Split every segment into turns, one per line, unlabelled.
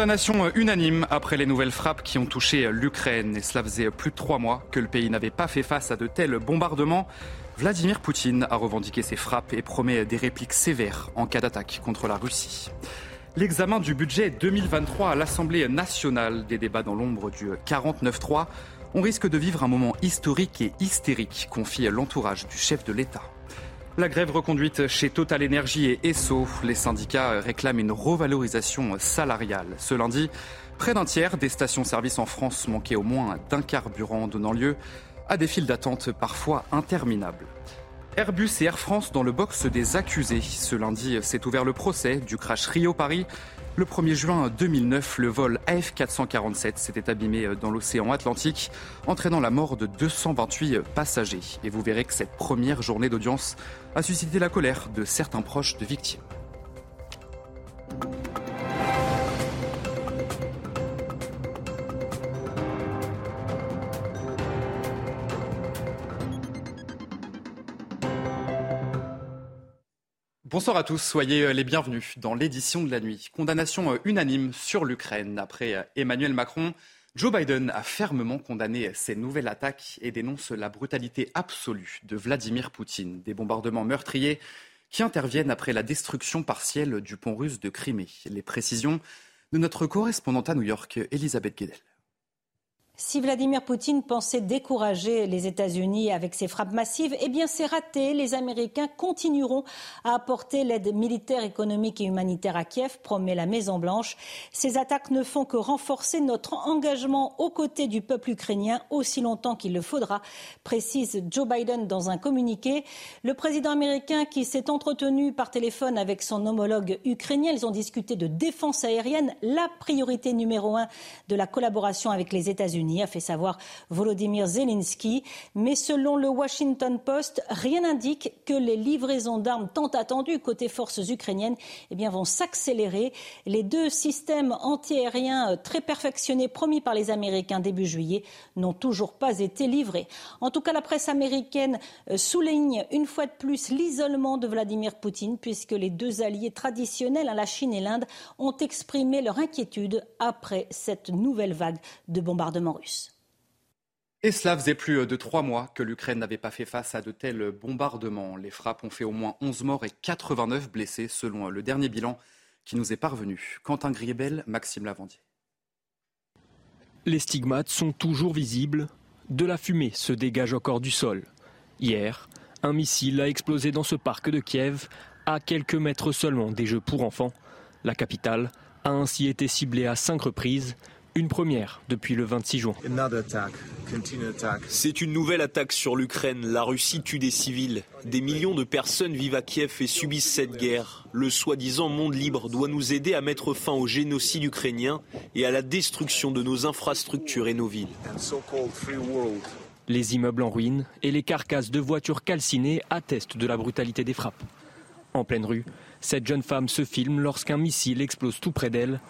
Condamnation unanime après les nouvelles frappes qui ont touché l'Ukraine. Et cela faisait plus de trois mois que le pays n'avait pas fait face à de tels bombardements. Vladimir Poutine a revendiqué ces frappes et promet des répliques sévères en cas d'attaque contre la Russie. L'examen du budget 2023 à l'Assemblée nationale, des débats dans l'ombre du 49-3, on risque de vivre un moment historique et hystérique, confie l'entourage du chef de l'État. La grève reconduite chez Total Energy et Esso, les syndicats réclament une revalorisation salariale. Ce lundi, près d'un tiers des stations-service en France manquaient au moins d'un carburant, donnant lieu à des files d'attente parfois interminables. Airbus et Air France dans le box des accusés. Ce lundi s'est ouvert le procès du crash Rio-Paris. Le 1er juin 2009, le vol AF447 s'était abîmé dans l'océan Atlantique, entraînant la mort de 228 passagers. Et vous verrez que cette première journée d'audience a suscité la colère de certains proches de victimes. Bonsoir à tous, soyez euh, les bienvenus dans l'édition de la nuit. Condamnation euh, unanime sur l'Ukraine après euh, Emmanuel Macron. Joe Biden a fermement condamné ces nouvelles attaques et dénonce la brutalité absolue de Vladimir Poutine. Des bombardements meurtriers qui interviennent après la destruction partielle du pont russe de Crimée. Les précisions de notre correspondante à New York, Elisabeth Guedel.
Si Vladimir Poutine pensait décourager les États-Unis avec ses frappes massives, eh bien c'est raté. Les Américains continueront à apporter l'aide militaire, économique et humanitaire à Kiev, promet la Maison-Blanche. Ces attaques ne font que renforcer notre engagement aux côtés du peuple ukrainien aussi longtemps qu'il le faudra, précise Joe Biden dans un communiqué. Le président américain qui s'est entretenu par téléphone avec son homologue ukrainien, ils ont discuté de défense aérienne, la priorité numéro un de la collaboration avec les États-Unis a fait savoir Volodymyr Zelensky. Mais selon le Washington Post, rien n'indique que les livraisons d'armes tant attendues côté forces ukrainiennes eh vont s'accélérer. Les deux systèmes antiaériens euh, très perfectionnés promis par les Américains début juillet n'ont toujours pas été livrés. En tout cas, la presse américaine euh, souligne une fois de plus l'isolement de Vladimir Poutine puisque les deux alliés traditionnels, hein, la Chine et l'Inde, ont exprimé leur inquiétude après cette nouvelle vague de bombardements
et cela faisait plus de trois mois que l'Ukraine n'avait pas fait face à de tels bombardements. Les frappes ont fait au moins 11 morts et 89 blessés, selon le dernier bilan qui nous est parvenu. Quentin Griebel, Maxime Lavandier.
Les stigmates sont toujours visibles. De la fumée se dégage encore du sol. Hier, un missile a explosé dans ce parc de Kiev, à quelques mètres seulement des Jeux pour enfants. La capitale a ainsi été ciblée à cinq reprises, une première depuis le 26 juin.
C'est une nouvelle attaque sur l'Ukraine. La Russie tue des civils. Des millions de personnes vivent à Kiev et subissent cette guerre. Le soi-disant monde libre doit nous aider à mettre fin au génocide ukrainien et à la destruction de nos infrastructures et nos villes.
Les immeubles en ruine et les carcasses de voitures calcinées attestent de la brutalité des frappes. En pleine rue, cette jeune femme se filme lorsqu'un missile explose tout près d'elle.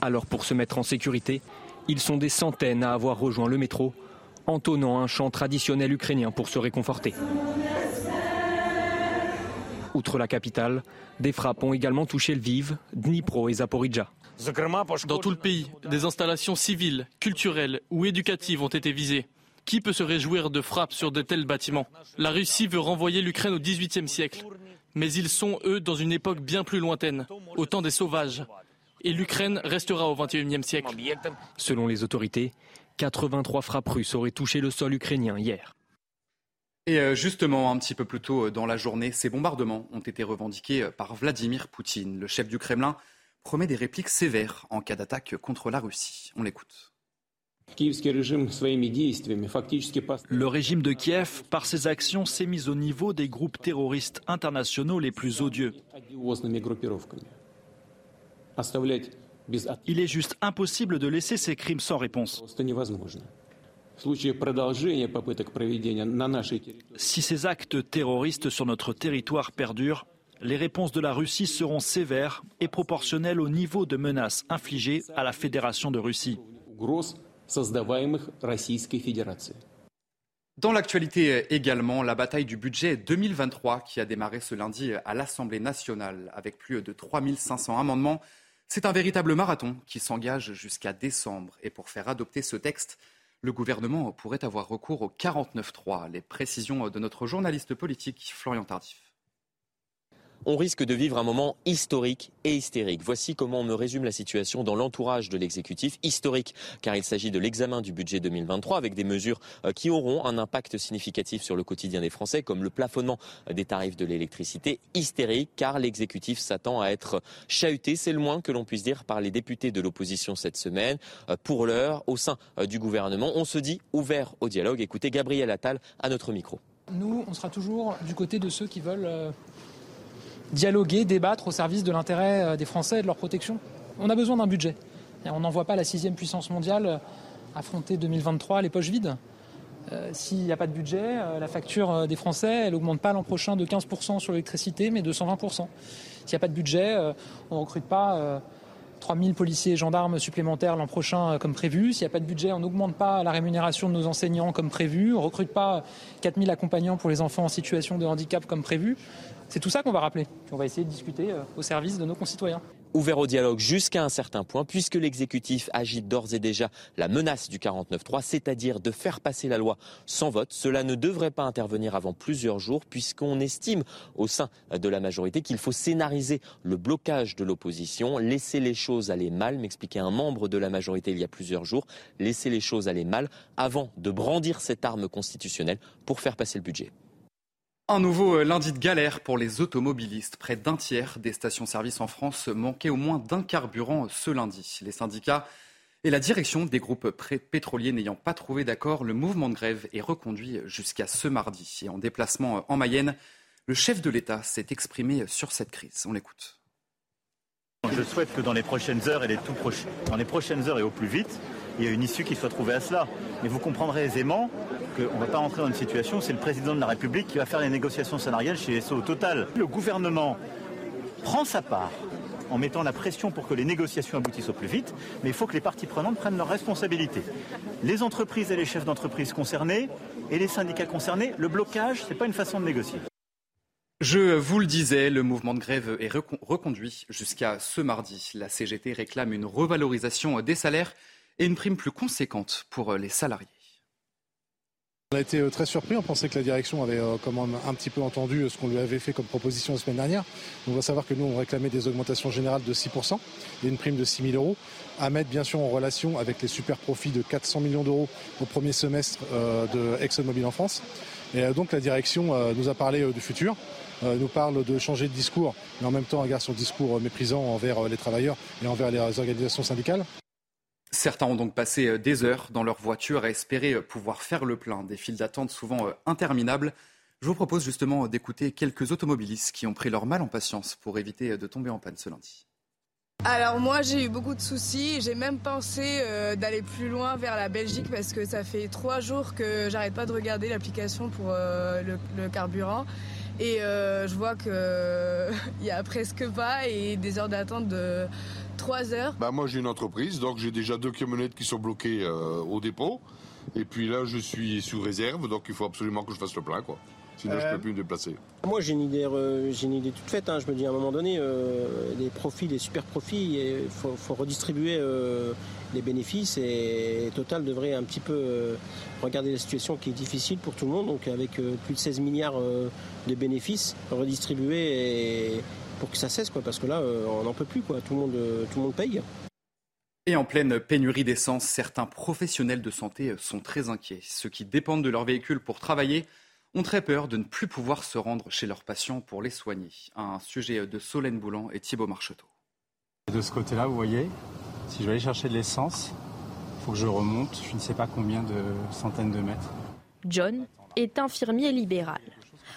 Alors pour se mettre en sécurité, ils sont des centaines à avoir rejoint le métro, entonnant un chant traditionnel ukrainien pour se réconforter. Outre la capitale, des frappes ont également touché Lviv, Dnipro et Zaporizhia.
Dans tout le pays, des installations civiles, culturelles ou éducatives ont été visées. Qui peut se réjouir de frappes sur de tels bâtiments? La Russie veut renvoyer l'Ukraine au XVIIIe siècle. Mais ils sont, eux, dans une époque bien plus lointaine, au temps des sauvages, et l'Ukraine restera au XXIe siècle.
Selon les autorités, 83 frappes russes auraient touché le sol ukrainien hier.
Et euh, justement, un petit peu plus tôt euh, dans la journée, ces bombardements ont été revendiqués euh, par Vladimir Poutine. Le chef du Kremlin promet des répliques sévères en cas d'attaque contre la Russie. On l'écoute.
Le régime de Kiev, par ses actions, s'est mis au niveau des groupes terroristes internationaux les plus odieux. Il est juste impossible de laisser ces crimes sans réponse. Si ces actes terroristes sur notre territoire perdurent, les réponses de la Russie seront sévères et proportionnelles au niveau de menaces infligées à la Fédération de Russie.
Dans l'actualité également, la bataille du budget 2023 qui a démarré ce lundi à l'Assemblée nationale avec plus de 3500 amendements. C'est un véritable marathon qui s'engage jusqu'à décembre. Et pour faire adopter ce texte, le gouvernement pourrait avoir recours au 49.3. Les précisions de notre journaliste politique Florian Tardif
on risque de vivre un moment historique et hystérique. Voici comment on me résume la situation dans l'entourage de l'exécutif. Historique, car il s'agit de l'examen du budget 2023 avec des mesures euh, qui auront un impact significatif sur le quotidien des Français, comme le plafonnement des tarifs de l'électricité. Hystérique, car l'exécutif s'attend à être chahuté, c'est le moins que l'on puisse dire par les députés de l'opposition cette semaine. Euh, pour l'heure, au sein euh, du gouvernement, on se dit ouvert au dialogue. Écoutez Gabriel Attal à notre micro.
Nous, on sera toujours du côté de ceux qui veulent dialoguer, débattre au service de l'intérêt euh, des Français et de leur protection. On a besoin d'un budget. Et on n'envoie pas la sixième puissance mondiale euh, affronter 2023 les poches vides. Euh, s'il n'y a pas de budget, la facture des Français, elle augmente pas l'an prochain de 15% sur l'électricité, mais de 120%. S'il n'y a pas de budget, on ne recrute pas 3000 policiers et gendarmes supplémentaires l'an prochain comme prévu. S'il n'y a pas de budget, on n'augmente pas la rémunération de nos enseignants comme prévu. On ne recrute pas 4000 accompagnants pour les enfants en situation de handicap comme prévu. C'est tout ça qu'on va rappeler. On va essayer de discuter euh, au service de nos concitoyens.
Ouvert au dialogue jusqu'à un certain point, puisque l'exécutif agite d'ores et déjà la menace du 49-3, c'est-à-dire de faire passer la loi sans vote. Cela ne devrait pas intervenir avant plusieurs jours, puisqu'on estime au sein de la majorité qu'il faut scénariser le blocage de l'opposition, laisser les choses aller mal, m'expliquait un membre de la majorité il y a plusieurs jours, laisser les choses aller mal avant de brandir cette arme constitutionnelle pour faire passer le budget.
Un nouveau euh, lundi de galère pour les automobilistes. Près d'un tiers des stations-service en France manquaient au moins d'un carburant ce lundi. Les syndicats et la direction des groupes pétroliers n'ayant pas trouvé d'accord, le mouvement de grève est reconduit jusqu'à ce mardi. Et en déplacement en Mayenne, le chef de l'État s'est exprimé sur cette crise. On l'écoute.
Je souhaite que dans les prochaines heures et les tout dans les prochaines heures et au plus vite, il y ait une issue qui soit trouvée à cela. Mais vous comprendrez aisément on ne va pas rentrer dans une situation où c'est le président de la République qui va faire les négociations salariales chez SO Total. Le gouvernement prend sa part en mettant la pression pour que les négociations aboutissent au plus vite, mais il faut que les parties prenantes prennent leurs responsabilités. Les entreprises et les chefs d'entreprise concernés et les syndicats concernés, le blocage, ce n'est pas une façon de négocier.
Je vous le disais, le mouvement de grève est reconduit jusqu'à ce mardi. La CGT réclame une revalorisation des salaires et une prime plus conséquente pour les salariés.
On a été euh, très surpris, on pensait que la direction avait euh, quand même un petit peu entendu euh, ce qu'on lui avait fait comme proposition la semaine dernière. On va savoir que nous, on réclamait des augmentations générales de 6% et une prime de 6 000 euros, à mettre bien sûr en relation avec les super profits de 400 millions d'euros au premier semestre de ExxonMobil en France. Et donc la direction nous a parlé du futur, nous parle de changer de discours, mais en même temps garde son discours méprisant envers les travailleurs et envers les organisations syndicales.
Certains ont donc passé euh, des heures dans leur voiture à espérer euh, pouvoir faire le plein. Des files d'attente souvent euh, interminables. Je vous propose justement d'écouter quelques automobilistes qui ont pris leur mal en patience pour éviter de tomber en panne ce lundi.
Alors moi j'ai eu beaucoup de soucis, j'ai même pensé d'aller plus loin vers la Belgique parce que ça fait trois jours que j'arrête pas de regarder l'application pour le, carburant et je vois qu'il y a presque pas et des heures d'attente de 3 heures
bah Moi, j'ai une entreprise, donc j'ai déjà deux camionnettes qui sont bloquées euh, au dépôt. Et puis là, je suis sous réserve, donc il faut absolument que je fasse le plein. Quoi. Sinon, je ne peux euh, plus me déplacer.
Moi, j'ai une idée, euh, j'ai une idée toute faite. Hein. Je me dis à un moment donné, les profits, les super profits, il faut, redistribuer les bénéfices. Et Total devrait un petit peu regarder la situation qui est difficile pour tout le monde. Donc, avec plus de 16 milliards de bénéfices, redistribuer et pour que ça cesse, quoi, parce que là, euh, on n'en peut plus, quoi. Tout le monde, euh, tout le monde paye.
Et en pleine pénurie d'essence, certains professionnels de santé sont très inquiets. Ceux qui dépendent de leur véhicule pour travailler ont très peur de ne plus pouvoir se rendre chez leurs patients pour les soigner. Un sujet de Solène Boulan et Thibault Marcheteau.
De ce côté-là, vous voyez, si je vais aller chercher de l'essence, il faut que je remonte, je ne sais pas combien de centaines de mètres.
John est infirmier libéral.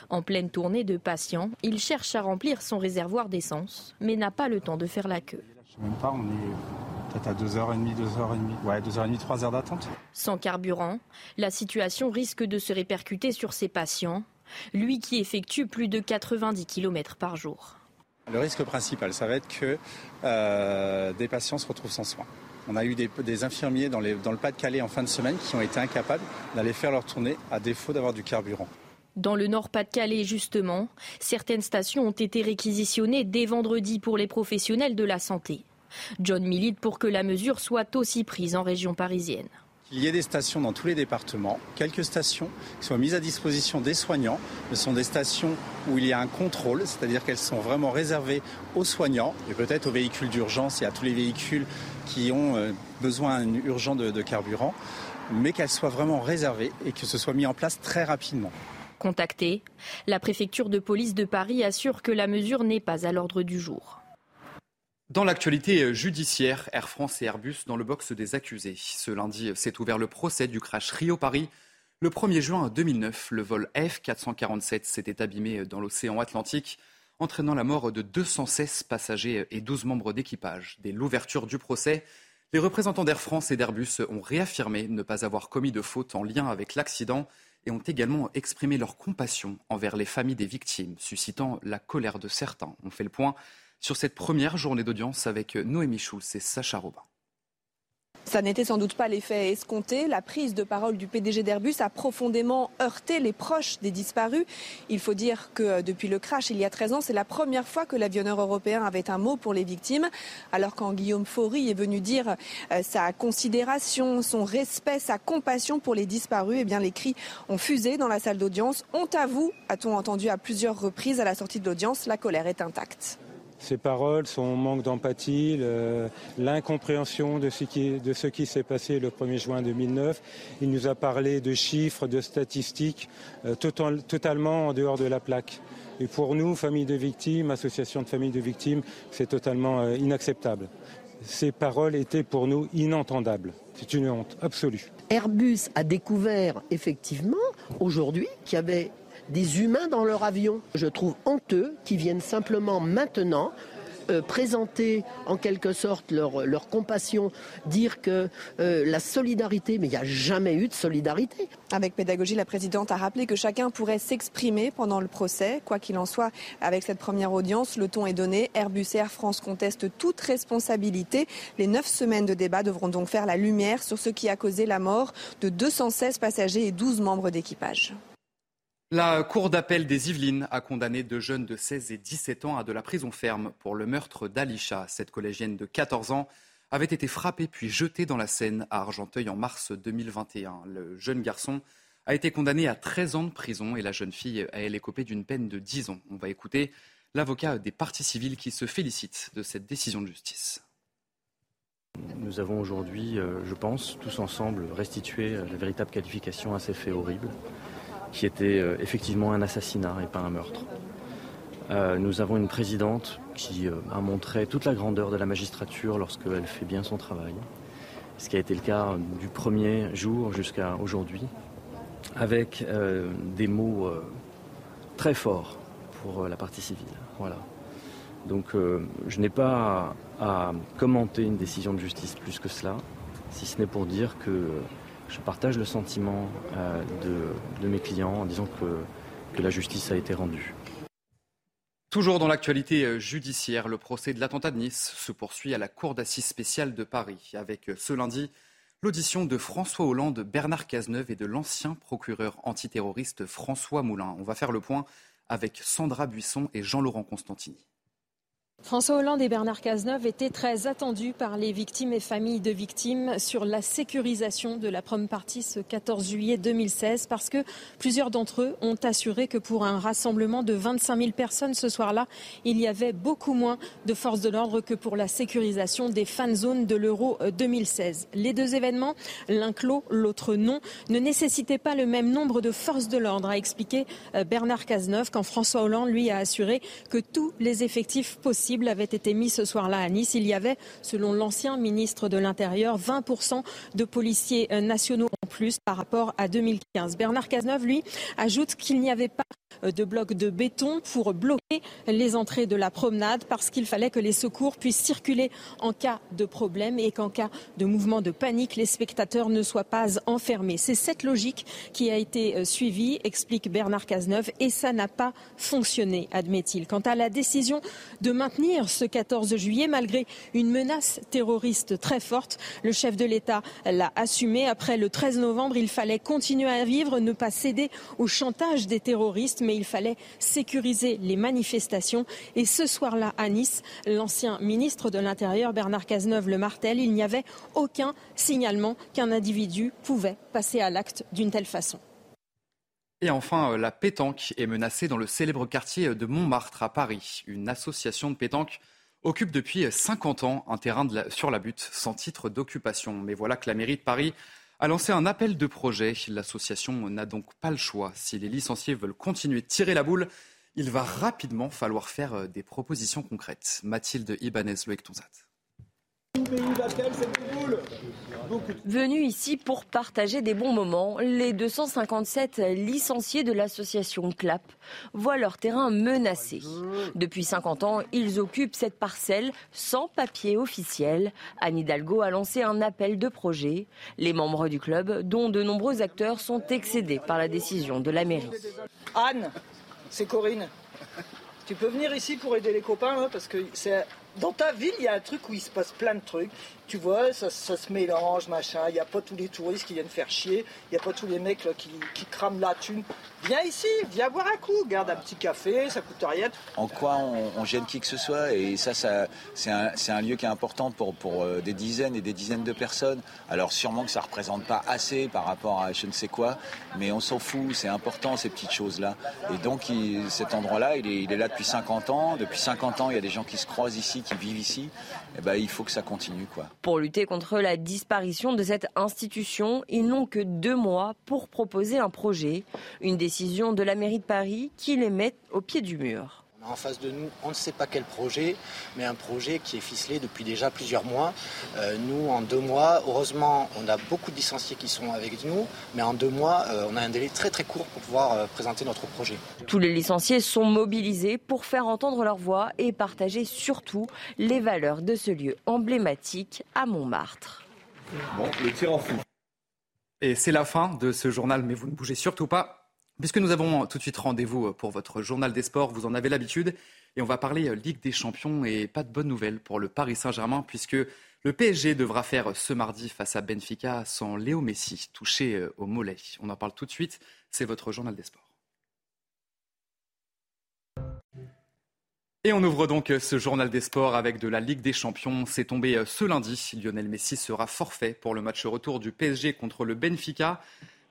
En pleine tournée de patients, il cherche à remplir son réservoir d'essence, mais n'a pas le temps de faire la queue.
Je sais même pas, on est peut-être à 2h30, 2h30, ouais, 2h30, 3 heures d'attente.
Sans carburant, la situation risque de se répercuter sur ses patients, lui qui effectue plus de 90 km par jour.
Le risque principal, ça va être que euh, des patients se retrouvent sans soins. On a eu des, infirmiers dans, dans le Pas-de-Calais en fin de semaine qui ont été incapables d'aller faire leur tournée à défaut d'avoir du carburant.
Dans le Nord-Pas-de-Calais, justement, certaines stations ont été réquisitionnées dès vendredi pour les professionnels de la santé. John milite pour que la mesure soit aussi prise en région parisienne.
Il y a des stations dans tous les départements, quelques stations qui soient mises à disposition des soignants. Ce sont des stations où il y a un contrôle, c'est-à-dire qu'elles sont vraiment réservées aux soignants et peut-être aux véhicules d'urgence et à tous les véhicules qui ont euh, besoin urgent de carburant, mais qu'elles soient vraiment réservées et que ce soit mis en place très rapidement.
Contactée, la préfecture de police de Paris assure que la mesure n'est pas à l'ordre du jour.
Dans l'actualité judiciaire, Air France et Airbus dans le box des accusés. Ce lundi s'est ouvert le procès du crash Rio-Paris. Le 1er juin 2009, le vol F447 s'était abîmé dans l'océan Atlantique, entraînant la mort de 216 passagers et 12 membres d'équipage. Dès l'ouverture du procès, les représentants d'Air France et d'Airbus ont réaffirmé ne pas avoir commis de faute en lien avec l'accident et ont également exprimé leur compassion envers les familles des victimes, suscitant la colère de certains. On fait le point sur cette première journée d'audience avec Noémie Schulz et Sacha Robin.
Ça n'était sans doute pas l'effet escompté. La prise de parole du PDG d'Airbus a profondément heurté les proches des disparus. Il faut dire que euh, depuis le crash il y a 13 ans, c'est la première fois que l'avionneur européen avait un mot pour les victimes. Alors quand Guillaume Faury est venu dire euh, sa considération, son respect, sa compassion pour les disparus, eh bien les cris ont fusé dans la salle d'audience. Honte à vous, a-t-on entendu à plusieurs reprises à la sortie de l'audience. La colère est intacte.
Ses paroles, son manque d'empathie, l'incompréhension de ce qui, s'est passé le 1er juin 2009. Il nous a parlé de chiffres, de statistiques, euh, totalement en dehors de la plaque. Et pour nous, famille de victimes, association de familles de victimes, c'est totalement euh, inacceptable. Ces paroles étaient pour nous inentendables. C'est une honte absolue.
Airbus a découvert effectivement aujourd'hui qu'il y avait des humains dans leur avion. Je trouve honteux qu'ils viennent simplement maintenant euh, présenter en quelque sorte leur, compassion, dire que euh, la solidarité, mais il n'y a jamais eu de solidarité.
Avec pédagogie, la présidente a rappelé que chacun pourrait s'exprimer pendant le procès. Quoi qu'il en soit, avec cette première audience, le ton est donné. Airbus Air France contestent toute responsabilité. Les neuf semaines de débat devront donc faire la lumière sur ce qui a causé la mort de 216 passagers et 12 membres d'équipage.
La Cour d'appel des Yvelines a condamné deux jeunes de 16 et 17 ans à de la prison ferme pour le meurtre d'Alisha. Cette collégienne de 14 ans avait été frappée puis jetée dans la Seine à Argenteuil en mars 2021. Le jeune garçon a été condamné à 13 ans de prison et la jeune fille a elle écopé d'une peine de 10 ans. On va écouter l'avocat des partis civils qui se félicite de cette décision de justice.
Nous avons aujourd'hui, euh, je pense, tous ensemble restitué la véritable qualification à ces faits horribles qui était euh, effectivement un assassinat et pas un meurtre. Euh, nous avons une présidente qui euh, a montré toute la grandeur de la magistrature lorsqu'elle fait bien son travail, ce qui a été le cas du premier jour jusqu'à aujourd'hui, avec des mots très forts pour la partie civile. Voilà. Donc je n'ai pas à, commenter une décision de justice plus que cela, si ce n'est pour dire que je partage le sentiment euh, de, mes clients en disant que, que la justice a été rendue.
Toujours dans l'actualité euh, judiciaire, le procès de l'attentat de Nice se poursuit à la Cour d'assises spéciale de Paris, avec euh, ce lundi l'audition de François Hollande, Bernard Cazeneuve et de l'ancien procureur antiterroriste François Moulin. On va faire le point avec Sandra Buisson et Jean-Laurent Constantini.
François Hollande et Bernard Cazeneuve étaient très attendus par les victimes et familles de victimes sur la sécurisation de la prom partie ce 14 juillet 2016 parce que plusieurs d'entre eux ont assuré que pour un rassemblement de 25 000 personnes ce soir-là, il y avait beaucoup moins de forces de l'ordre que pour la sécurisation des fan zones de l'Euro 2016. Les deux événements, l'un clos, l'autre non, ne nécessitaient pas le même nombre de forces de l'ordre, a expliqué euh, Bernard Cazeneuve quand François Hollande lui a assuré que tous les effectifs possibles avait été mis ce soir-là à Nice. Il y avait, selon l'ancien ministre de l'Intérieur, 20% de policiers euh, nationaux en plus par rapport à 2015. Bernard Cazeneuve, lui, ajoute qu'il n'y avait pas de blocs de béton pour bloquer les entrées de la promenade parce qu'il fallait que les secours puissent circuler en cas de problème et qu'en cas de mouvement de panique, les spectateurs ne soient pas enfermés. C'est cette logique qui a été euh, suivie, explique Bernard Cazeneuve, et ça n'a pas fonctionné, admet-il. Quant à la décision de maintenir ce 14 juillet, malgré une menace terroriste très forte, le chef de l'État l'a assumé. Après le 13 novembre, il fallait continuer à vivre, ne pas céder au chantage des terroristes, mais il fallait sécuriser les manifestations. Et ce soir-là, à Nice, l'ancien ministre de l'Intérieur, Bernard Cazeneuve, le martel, il n'y avait aucun signalement qu'un individu pouvait passer à l'acte d'une telle façon.
Et enfin, euh, la pétanque est menacée dans le célèbre quartier de Montmartre à Paris. Une association de pétanque occupe depuis 50 ans un terrain sur la butte sans titre d'occupation. Mais voilà que la mairie de Paris a lancé un appel de projet. L'association n'a donc pas le choix. Si les licenciés veulent continuer de tirer la boule, il va rapidement falloir faire euh, des propositions concrètes. Mathilde Ibanez, Loïc Tonzat.
Venus ici pour partager des bons moments, les 257 licenciés de l'association CLAP voient leur terrain menacé. Depuis 50 ans, ils occupent cette parcelle sans papier officiel. Anne Hidalgo a lancé un appel de projet. Les membres du club, dont de nombreux acteurs, sont excédés par la décision de la mairie.
Anne, c'est Corinne. Tu peux venir ici pour aider les copains, parce que c'est dans ta ville, il y a un truc où il se passe plein de trucs tu vois, ça, se mélange, machin. Il n'y a pas tous les touristes qui viennent faire chier. Il n'y a pas tous les mecs qui, crament la thune. Viens ici, viens boire un coup. Garde un petit café, ça coûte rien.
En quoi on, gêne qui que ce soit Et ça, ça c'est un, lieu qui est important pour, pour euh, des dizaines et des dizaines de personnes. Alors sûrement que ça ne représente pas assez par rapport à je ne sais quoi, mais on s'en fout. C'est important ces petites choses-là. Et donc cet endroit-là, il est, il est, là depuis 50 ans. Depuis 50 ans, il y a des gens qui se croisent ici, qui vivent ici. Et eh ben, il faut que ça continue. quoi.
Pour lutter contre la disparition de cette institution, ils n'ont que deux mois pour proposer un projet. Une décision de la mairie de Paris qui les met au pied du mur.
En face de nous, on ne sait pas quel projet, mais un projet qui est ficelé depuis déjà plusieurs mois. Euh, nous, en deux mois, heureusement, on a beaucoup de licenciés qui sont avec nous, mais en deux mois, euh, on a un délai très très court pour pouvoir euh, présenter notre projet.
Tous les licenciés sont mobilisés pour faire entendre leur voix et partager surtout les valeurs de ce lieu emblématique à Montmartre.
Bon, le tir en fou. Et c'est la fin de ce journal, mais vous ne bougez surtout pas. Puisque nous avons tout de suite rendez-vous pour votre journal des sports, vous en avez l'habitude, et on va parler euh, Ligue des Champions et pas de bonnes nouvelles pour le Paris Saint-Germain puisque le PSG devra faire ce mardi face à Benfica sans Léo Messi touché euh, au mollet. On en parle tout de suite, c'est votre journal des sports. Et on ouvre donc ce journal des sports avec de la Ligue des Champions. C'est tombé euh, ce lundi. Lionel Messi sera forfait pour le match retour du PSG contre le Benfica.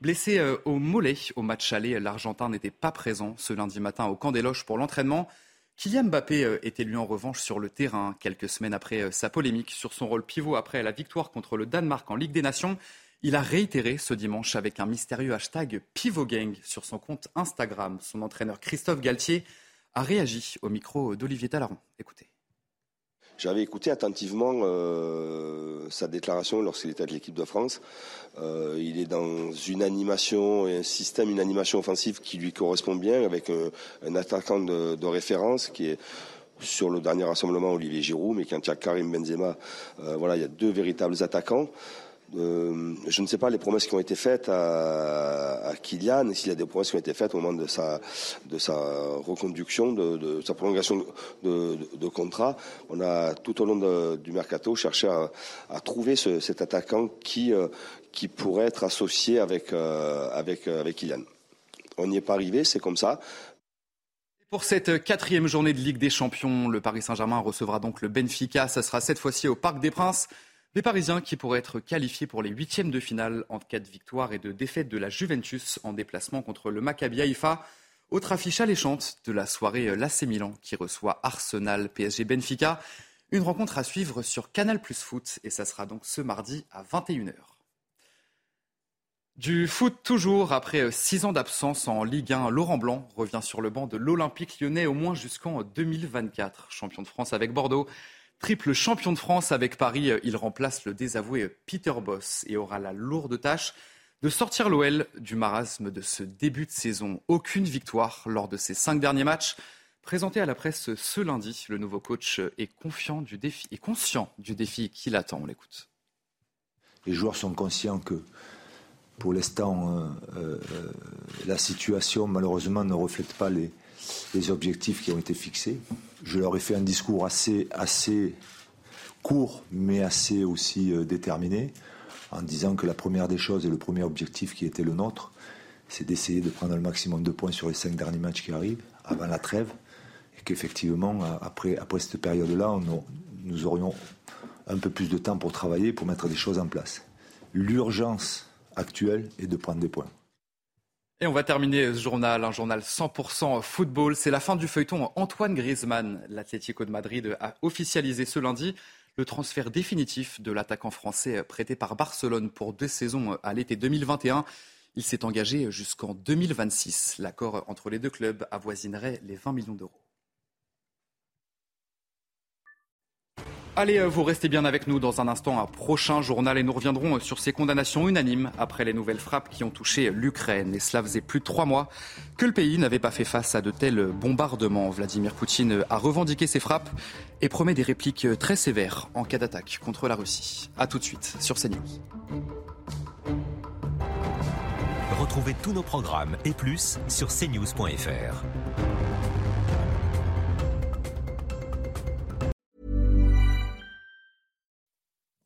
Blessé euh, au mollet au match aller, l'Argentin n'était pas présent ce lundi matin au camp des loges pour l'entraînement. Kylian Mbappé euh, était lui en revanche sur le terrain quelques semaines après euh, sa polémique sur son rôle pivot après la victoire contre le Danemark en Ligue des Nations. Il a réitéré ce dimanche avec un mystérieux hashtag PivotGang sur son compte Instagram. Son entraîneur Christophe Galtier a réagi au micro d'Olivier Talaron. Écoutez.
J'avais écouté attentivement euh, sa déclaration lorsqu'il était avec l'équipe de France. Euh, il est dans une animation et un système, une animation offensive qui lui correspond bien, avec un, attaquant de, de, référence qui est sur le dernier rassemblement Olivier Giroud, mais quand il y a Karim Benzema, euh, voilà, il y a deux véritables attaquants. Euh, je ne sais pas les promesses qui ont été faites à, Kylian, s'il y a des promesses qui ont été faites au moment de sa, reconduction, de, sa prolongation de, contrat. On a tout au long du mercato cherché à, trouver ce, cet attaquant qui, euh, qui pourrait être associé avec, euh, avec Kylian. On n'y est pas arrivé, c'est comme ça.
Pour cette quatrième journée de Ligue des Champions, le Paris Saint-Germain recevra donc le Benfica. Ça sera cette fois-ci au Parc des Princes. Les Parisiens qui pourraient être qualifiés pour les huitièmes de finale en cas de victoire et de défaite de la Juventus en déplacement contre le Maccabi Haïfa. Autre affiche alléchante de la soirée l'AC Milan qui reçoit Arsenal PSG Benfica. Une rencontre à suivre sur Canal Plus Foot et ça sera donc ce mardi à 21h. Du foot toujours, après six ans d'absence en Ligue 1, Laurent Blanc revient sur le banc de l'Olympique lyonnais au moins jusqu'en 2024. Champion de France avec Bordeaux, Triple champion de France avec Paris, il remplace le désavoué Peter Boss et aura la lourde tâche de sortir l'OL du marasme de ce début de saison. Aucune victoire lors de ces cinq derniers matchs. Présenté à la presse ce lundi, le nouveau coach est conscient du défi qui l'attend. On l'écoute.
Les joueurs sont conscients que pour l'instant, euh, euh, la situation malheureusement ne reflète pas les, les, objectifs qui ont été fixés. Je leur ai fait un discours assez, court, mais assez aussi euh, déterminé, en disant que la première des choses et le premier objectif qui était le nôtre, c'est d'essayer de prendre le maximum de points sur les cinq derniers matchs qui arrivent, avant la trêve, et qu'effectivement, après, après cette période-là, nous aurions un peu plus de temps pour travailler, pour mettre des choses en place. L'urgence actuelle est de prendre des points.
Et on va terminer ce journal, un journal 100% football. C'est la fin du feuilleton. Antoine Griezmann, l'Atlético de Madrid, a officialisé ce lundi le transfert définitif de l'attaquant français prêté par Barcelone pour deux saisons à l'été 2021. Il s'est engagé jusqu'en 2026. L'accord entre les deux clubs avoisinerait les 20 millions d'euros. Allez, euh, vous restez bien avec nous dans un instant, un prochain journal et nous reviendrons sur ces condamnations unanimes après les nouvelles frappes qui ont touché l'Ukraine. Et cela faisait plus de trois mois que le pays n'avait pas fait face à de tels bombardements. Vladimir Poutine a revendiqué ces frappes et promet des répliques très sévères en cas d'attaque contre la Russie. A tout de suite sur CNews.
Retrouvez tous nos programmes et plus sur cnews.fr.